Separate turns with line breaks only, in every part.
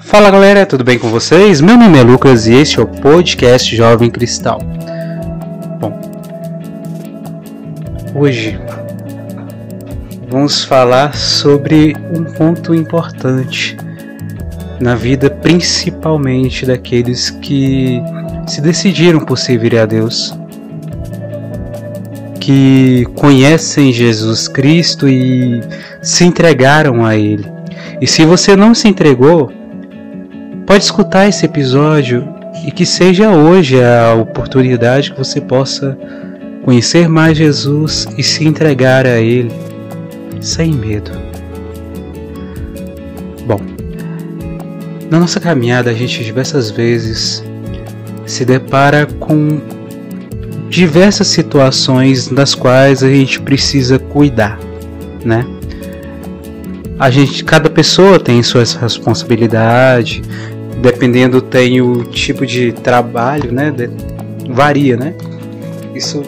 Fala galera, tudo bem com vocês? Meu nome é Lucas e este é o podcast Jovem Cristal. Bom, hoje vamos falar sobre um ponto importante na vida, principalmente daqueles que se decidiram por servir a Deus, que conhecem Jesus Cristo e se entregaram a Ele. E se você não se entregou, pode escutar esse episódio e que seja hoje a oportunidade que você possa conhecer mais Jesus e se entregar a Ele sem medo. Bom, na nossa caminhada a gente diversas vezes se depara com diversas situações das quais a gente precisa cuidar, né? A gente, cada pessoa tem suas responsabilidades, dependendo tem o tipo de trabalho, né? De, varia, né? Isso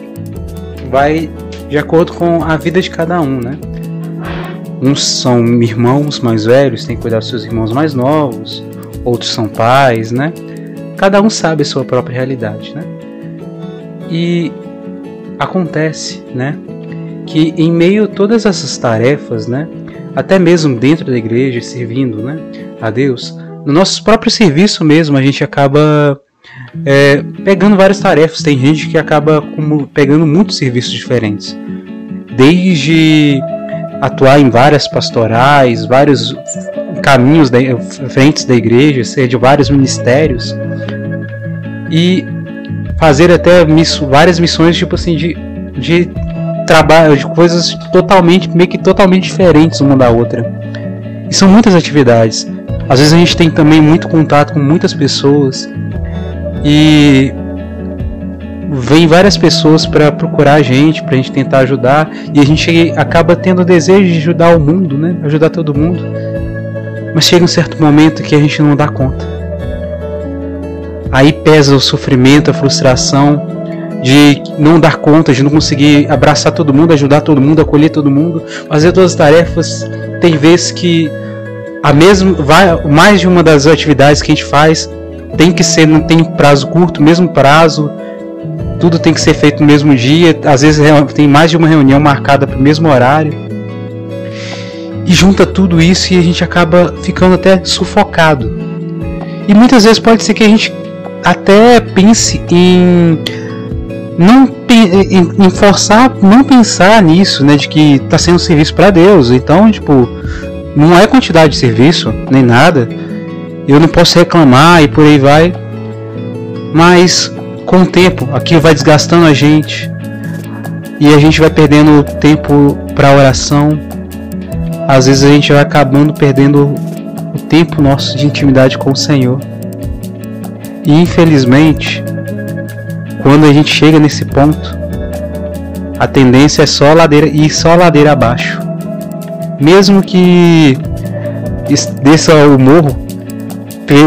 vai de acordo com a vida de cada um, né? Uns são irmãos mais velhos, têm que cuidar dos seus irmãos mais novos, outros são pais, né? Cada um sabe a sua própria realidade, né? E acontece, né? Que em meio a todas essas tarefas, né? Até mesmo dentro da igreja, servindo, né? A Deus, no nosso próprio serviço mesmo, a gente acaba é, pegando várias tarefas. Tem gente que acaba como, pegando muitos serviços diferentes. Desde atuar em várias pastorais, vários caminhos, da, frentes da igreja, ser de vários ministérios e fazer até miss, várias missões tipo assim de, de trabalho, de coisas totalmente, meio que totalmente diferentes uma da outra. E são muitas atividades. Às vezes a gente tem também muito contato com muitas pessoas e vem várias pessoas para procurar a gente, para a gente tentar ajudar e a gente acaba tendo o desejo de ajudar o mundo, né? Ajudar todo mundo. Mas chega um certo momento que a gente não dá conta. Aí pesa o sofrimento, a frustração de não dar conta, de não conseguir abraçar todo mundo, ajudar todo mundo, acolher todo mundo, fazer todas as tarefas. Tem vezes que a mesma, vai, mais de uma das atividades que a gente faz tem que ser, não tem prazo curto, mesmo prazo, tudo tem que ser feito no mesmo dia, às vezes tem mais de uma reunião marcada para o mesmo horário. E junta tudo isso e a gente acaba ficando até sufocado. E muitas vezes pode ser que a gente até pense em não em, forçar, não pensar nisso, né, de que está sendo serviço para Deus. Então, tipo, não é quantidade de serviço, nem nada. Eu não posso reclamar e por aí vai. Mas com o tempo, aquilo vai desgastando a gente. E a gente vai perdendo tempo para oração. Às vezes a gente vai acabando perdendo o tempo nosso de intimidade com o Senhor. E infelizmente, quando a gente chega nesse ponto, a tendência é só ladeira e só ladeira abaixo mesmo que desça o morro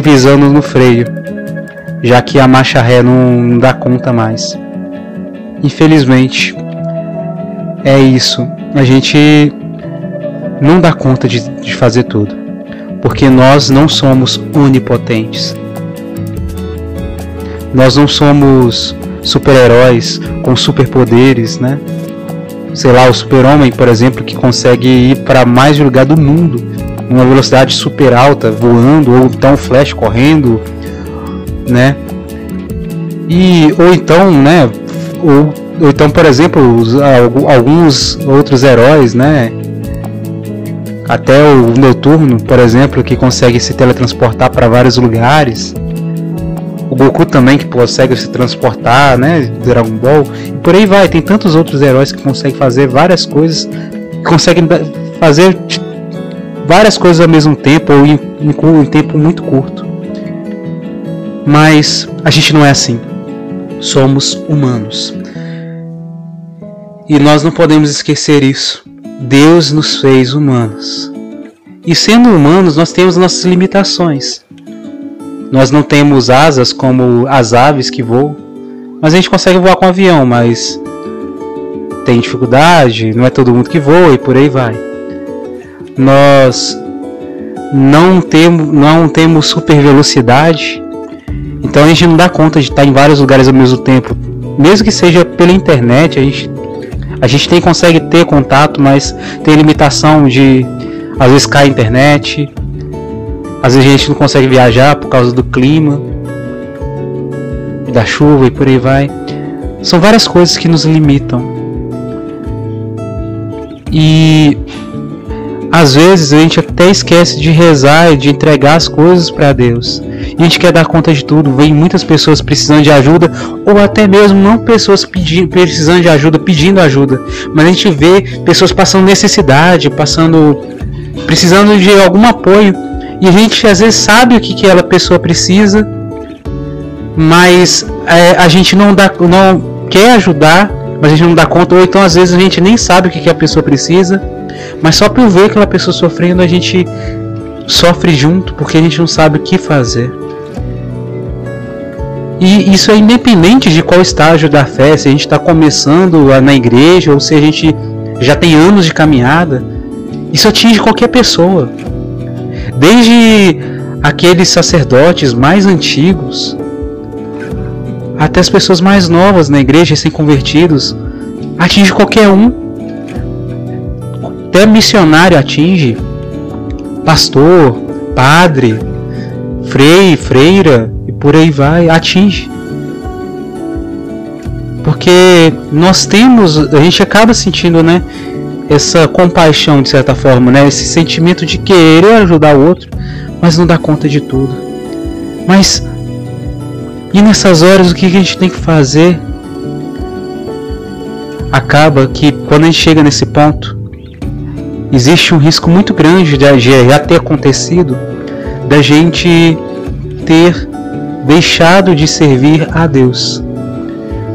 pisando no freio, já que a marcha ré não, não dá conta mais. Infelizmente, é isso. A gente não dá conta de, de fazer tudo, porque nós não somos onipotentes. Nós não somos super-heróis com superpoderes, né? Sei lá, o super-homem, por exemplo, que consegue ir para mais lugar do mundo, uma velocidade super alta, voando, ou então Flash correndo, né? E ou então, né? Ou, ou então, por exemplo, os, alguns outros heróis, né? Até o Noturno, por exemplo, que consegue se teletransportar para vários lugares o Goku também que consegue se transportar, né? Dragon Ball. E por aí vai. Tem tantos outros heróis que conseguem fazer várias coisas, conseguem fazer várias coisas ao mesmo tempo ou em, em, em tempo muito curto. Mas a gente não é assim. Somos humanos. E nós não podemos esquecer isso. Deus nos fez humanos. E sendo humanos, nós temos nossas limitações. Nós não temos asas como as aves que voam, mas a gente consegue voar com avião, mas tem dificuldade, não é todo mundo que voa e por aí vai. Nós não temos, não temos super velocidade, então a gente não dá conta de estar em vários lugares ao mesmo tempo. Mesmo que seja pela internet, a gente, a gente tem, consegue ter contato, mas tem limitação de às vezes cai a internet, às vezes a gente não consegue viajar por causa do clima, da chuva e por aí vai. São várias coisas que nos limitam. E às vezes a gente até esquece de rezar e de entregar as coisas para Deus. E a gente quer dar conta de tudo. Vem muitas pessoas precisando de ajuda, ou até mesmo não pessoas precisando de ajuda, pedindo ajuda, mas a gente vê pessoas passando necessidade, passando precisando de algum apoio e a gente às vezes sabe o que, que aquela pessoa precisa, mas é, a gente não, dá, não quer ajudar, mas a gente não dá conta, ou então às vezes a gente nem sabe o que, que a pessoa precisa, mas só por ver aquela pessoa sofrendo a gente sofre junto porque a gente não sabe o que fazer. E isso é independente de qual estágio da fé, se a gente está começando na igreja ou se a gente já tem anos de caminhada. Isso atinge qualquer pessoa. Desde aqueles sacerdotes mais antigos até as pessoas mais novas na igreja, sem convertidos, atinge qualquer um. Até missionário atinge, pastor, padre, frei, freira e por aí vai, atinge. Porque nós temos, a gente acaba sentindo, né, essa compaixão de certa forma, né? Esse sentimento de querer ajudar o outro, mas não dá conta de tudo. Mas e nessas horas o que a gente tem que fazer? Acaba que quando a gente chega nesse ponto, existe um risco muito grande de já ter acontecido da gente ter deixado de servir a Deus.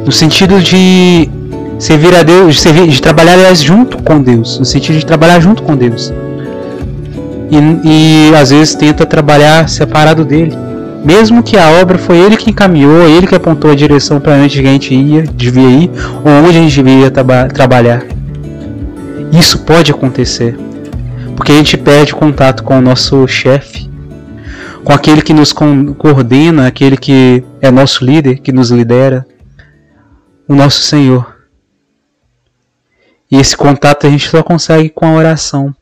No sentido de servir a Deus, de, servir, de trabalhar aliás, junto com Deus, no sentido de trabalhar junto com Deus. E, e às vezes tenta trabalhar separado dele. Mesmo que a obra foi ele que encaminhou, ele que apontou a direção para onde a gente ia, devia ir, ou onde a gente devia traba trabalhar. Isso pode acontecer. Porque a gente perde contato com o nosso chefe, com aquele que nos coordena, aquele que é nosso líder, que nos lidera, o nosso Senhor. E esse contato a gente só consegue com a oração.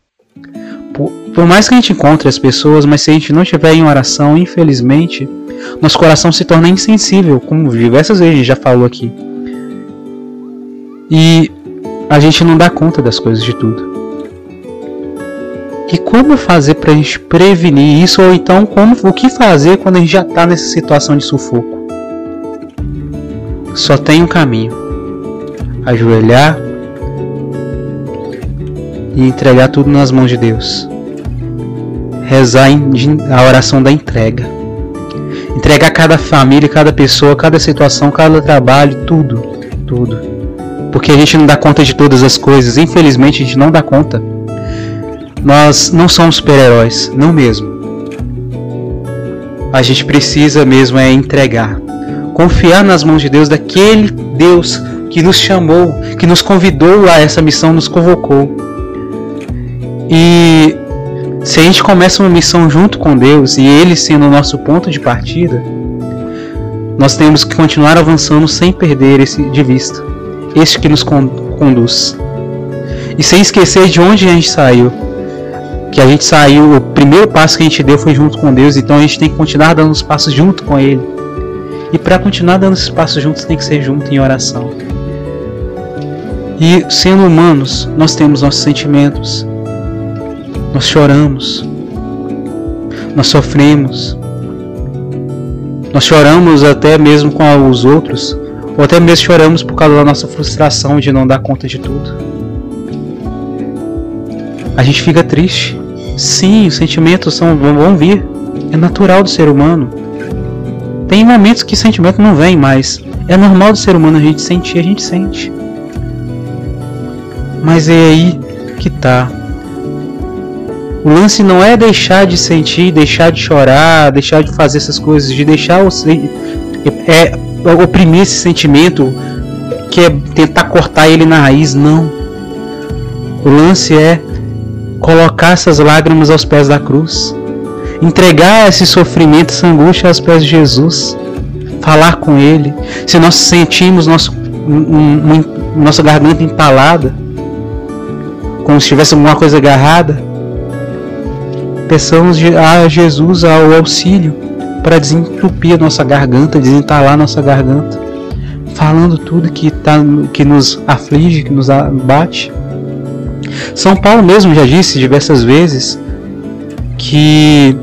Por, por, mais que a gente encontre as pessoas, mas se a gente não estiver em oração, infelizmente, nosso coração se torna insensível, como diversas vezes a gente já falou aqui. E a gente não dá conta das coisas de tudo. E como fazer para a gente prevenir isso, ou então como, o que fazer quando a gente já está nessa situação de sufoco? Só tem um caminho: ajoelhar e entregar tudo nas mãos de Deus. Rezar a oração da entrega. Entregar cada família, cada pessoa, cada situação, cada trabalho, tudo, tudo. Porque a gente não dá conta de todas as coisas, infelizmente a gente não dá conta. Nós não somos super-heróis, não mesmo. A gente precisa mesmo é entregar, confiar nas mãos de Deus, daquele Deus que nos chamou, que nos convidou a essa missão, nos convocou. E se a gente começa uma missão junto com Deus e Ele sendo o nosso ponto de partida, nós temos que continuar avançando sem perder esse de vista, este que nos conduz. E sem esquecer de onde a gente saiu. Que a gente saiu, o primeiro passo que a gente deu foi junto com Deus, então a gente tem que continuar dando os passos junto com Ele. E para continuar dando esses passos juntos, tem que ser junto em oração. E sendo humanos, nós temos nossos sentimentos. Nós choramos. Nós sofremos. Nós choramos até mesmo com os outros, ou até mesmo choramos por causa da nossa frustração de não dar conta de tudo. A gente fica triste. Sim, os sentimentos são, vão vir. É natural do ser humano. Tem momentos que sentimento não vem, mas é normal do ser humano a gente sentir, a gente sente. Mas é aí que tá. O lance não é deixar de sentir, deixar de chorar, deixar de fazer essas coisas, de deixar o é, é oprimir esse sentimento, que é tentar cortar ele na raiz, não. O lance é colocar essas lágrimas aos pés da cruz, entregar esse sofrimento, essa angústia aos pés de Jesus, falar com Ele. Se nós sentimos nosso, um, um, nossa garganta entalada, como se tivesse alguma coisa agarrada, peçamos a Jesus ao auxílio para desentupir a nossa garganta, desentalar a nossa garganta, falando tudo que, tá, que nos aflige, que nos abate. São Paulo mesmo já disse diversas vezes que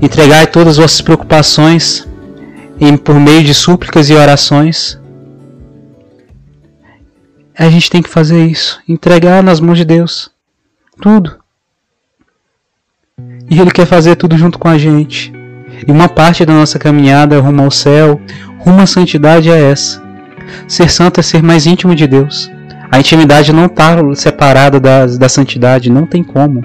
entregai todas as vossas preocupações em, por meio de súplicas e orações. A gente tem que fazer isso, entregar nas mãos de Deus tudo. E Ele quer fazer tudo junto com a gente. E uma parte da nossa caminhada rumo ao céu, rumo à santidade é essa. Ser santo é ser mais íntimo de Deus. A intimidade não está separada da, da santidade, não tem como.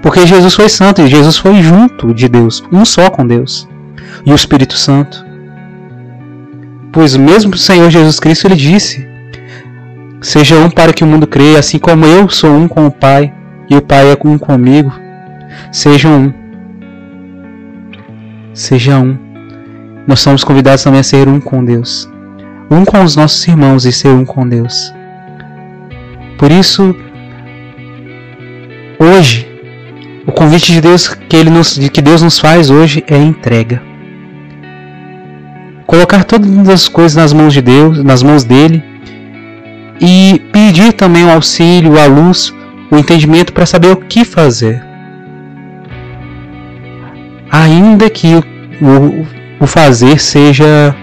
Porque Jesus foi santo e Jesus foi junto de Deus, um só com Deus. E o Espírito Santo. Pois mesmo o Senhor Jesus Cristo ele disse: Seja um para que o mundo creia, assim como eu sou um com o Pai e o Pai é um comigo. Seja um. Seja um. Nós somos convidados também a ser um com Deus. Um com os nossos irmãos e ser um com Deus. Por isso, hoje, o convite de Deus que, ele nos, que Deus nos faz hoje é entrega. Colocar todas as coisas nas mãos de Deus, nas mãos dele, e pedir também o auxílio, a luz, o entendimento para saber o que fazer. Ainda que o, o fazer seja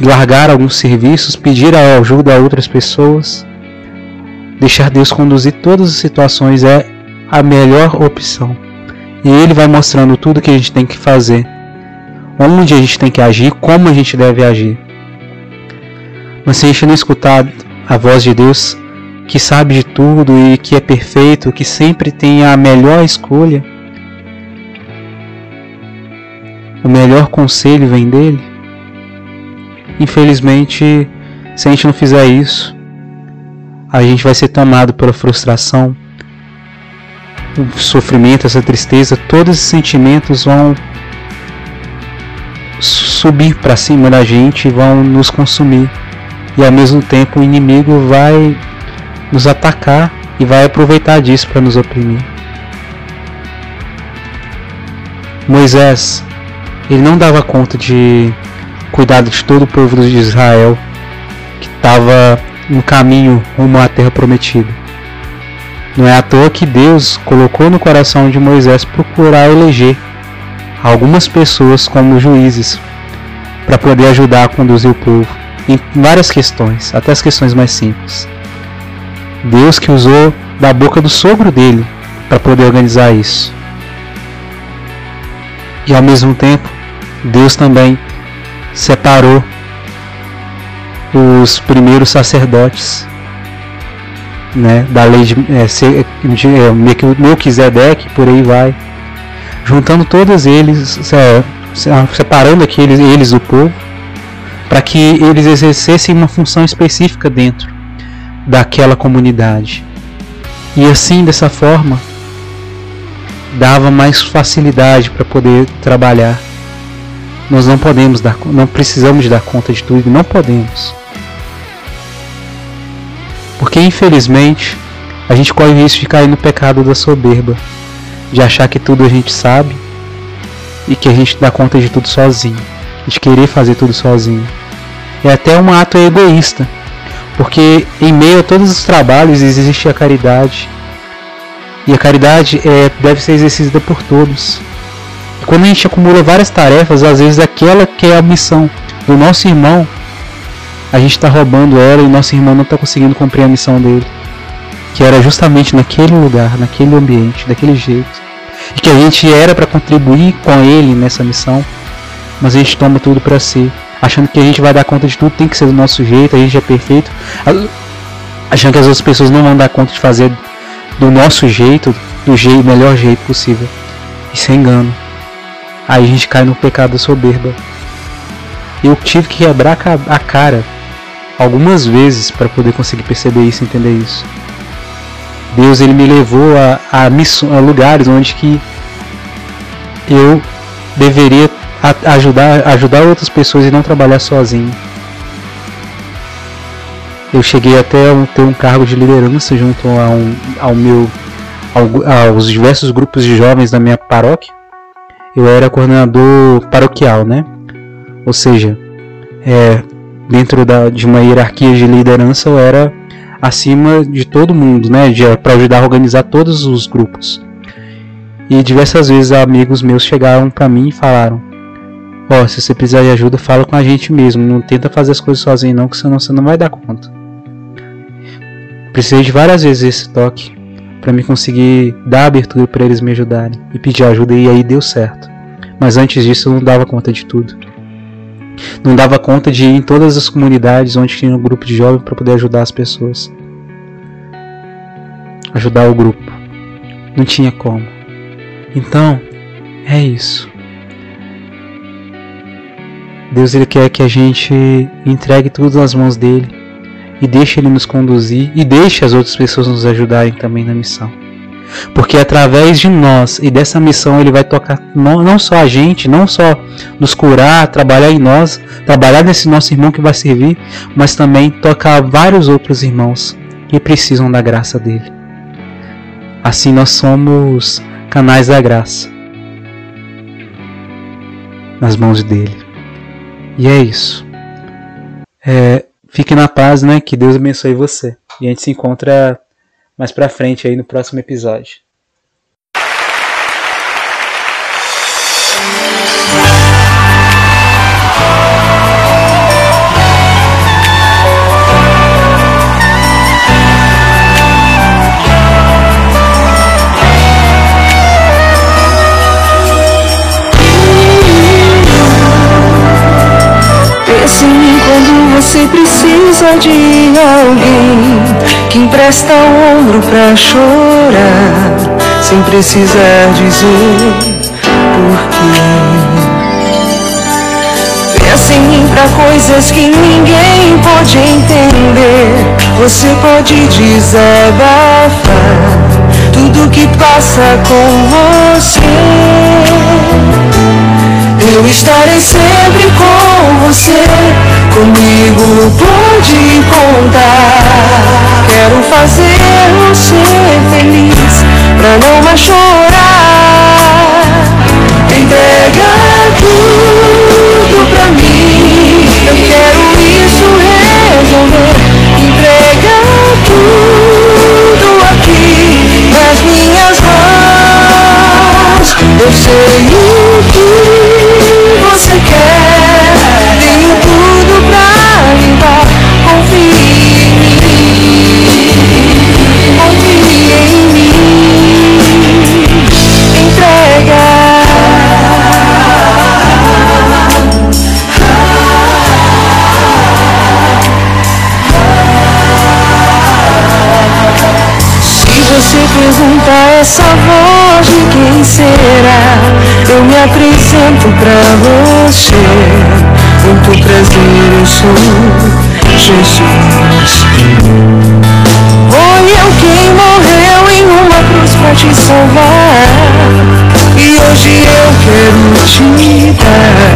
largar alguns serviços, pedir a ajuda a outras pessoas, deixar Deus conduzir todas as situações é a melhor opção. E Ele vai mostrando tudo que a gente tem que fazer, onde a gente tem que agir, como a gente deve agir. Mas se a gente não escutar a voz de Deus, que sabe de tudo e que é perfeito, que sempre tem a melhor escolha, o melhor conselho vem dele, Infelizmente, se a gente não fizer isso, a gente vai ser tomado pela frustração, o sofrimento, essa tristeza, todos esses sentimentos vão subir para cima da gente e vão nos consumir. E ao mesmo tempo o inimigo vai nos atacar e vai aproveitar disso para nos oprimir. Moisés, ele não dava conta de cuidado de todo o povo de Israel que estava no caminho rumo à terra prometida. Não é à toa que Deus colocou no coração de Moisés procurar eleger algumas pessoas como juízes para poder ajudar a conduzir o povo em várias questões, até as questões mais simples. Deus que usou da boca do sogro dele para poder organizar isso. E ao mesmo tempo, Deus também separou os primeiros sacerdotes né, da lei de, é, é, Melquisedeque, por aí vai, juntando todos eles, é, separando aqueles eles do povo, para que eles exercessem uma função específica dentro daquela comunidade. E assim, dessa forma, dava mais facilidade para poder trabalhar. Nós não podemos dar, não precisamos dar conta de tudo, não podemos. Porque infelizmente a gente corre o risco de cair no pecado da soberba, de achar que tudo a gente sabe e que a gente dá conta de tudo sozinho, de querer fazer tudo sozinho. É até um ato egoísta, porque em meio a todos os trabalhos existe a caridade. E a caridade é, deve ser exercida por todos. E quando a gente acumula várias tarefas, às vezes aquela que é a missão do nosso irmão, a gente está roubando ela e nosso irmão não está conseguindo cumprir a missão dele. Que era justamente naquele lugar, naquele ambiente, daquele jeito. E que a gente era para contribuir com ele nessa missão, mas a gente toma tudo para si achando que a gente vai dar conta de tudo, tem que ser do nosso jeito, a gente é perfeito, achando que as outras pessoas não vão dar conta de fazer do nosso jeito, do jeito, melhor jeito possível. Isso é engano. Aí a gente cai no pecado da soberba. Eu tive que quebrar a cara algumas vezes para poder conseguir perceber isso, entender isso. Deus ele me levou a, a, a lugares onde que eu deveria ajudar, ajudar outras pessoas e não trabalhar sozinho. Eu cheguei até a ter um cargo de liderança junto ao, ao meu, ao, aos diversos grupos de jovens da minha paróquia. Eu era coordenador paroquial, né? Ou seja, é, dentro da, de uma hierarquia de liderança eu era acima de todo mundo, né? Para ajudar a organizar todos os grupos. E diversas vezes amigos meus chegaram para mim e falaram: Ó, oh, se você precisar de ajuda, fala com a gente mesmo. Não tenta fazer as coisas sozinho não, que senão você não vai dar conta. Precisei de várias vezes esse toque para me conseguir dar abertura para eles me ajudarem e pedir ajuda e aí deu certo. Mas antes disso eu não dava conta de tudo. Não dava conta de ir em todas as comunidades onde tinha um grupo de jovens para poder ajudar as pessoas. Ajudar o grupo. Não tinha como. Então, é isso. Deus ele quer que a gente entregue tudo nas mãos dele e deixe ele nos conduzir e deixe as outras pessoas nos ajudarem também na missão. Porque através de nós e dessa missão ele vai tocar não só a gente, não só nos curar, trabalhar em nós, trabalhar nesse nosso irmão que vai servir, mas também tocar vários outros irmãos que precisam da graça dele. Assim nós somos canais da graça nas mãos dele. E é isso. É, fique na paz, né? Que Deus abençoe você. E a gente se encontra mais pra frente aí no próximo episódio.
Você precisa de alguém que empresta o ombro pra chorar, sem precisar dizer porquê. Pensa em mim pra coisas que ninguém pode entender. Você pode desabafar tudo que passa com você. Eu estarei sempre com você Comigo pode contar. Quero fazer você feliz, pra não mais chorar. Entrega tudo pra mim. Eu quero isso resolver. Entrega tudo aqui nas minhas mãos. Eu sei o que você quer. Essa voz de quem será? Eu me apresento pra você. Muito prazer, eu sou Jesus. Foi eu quem morreu em uma cruz pra te salvar. E hoje eu quero te dar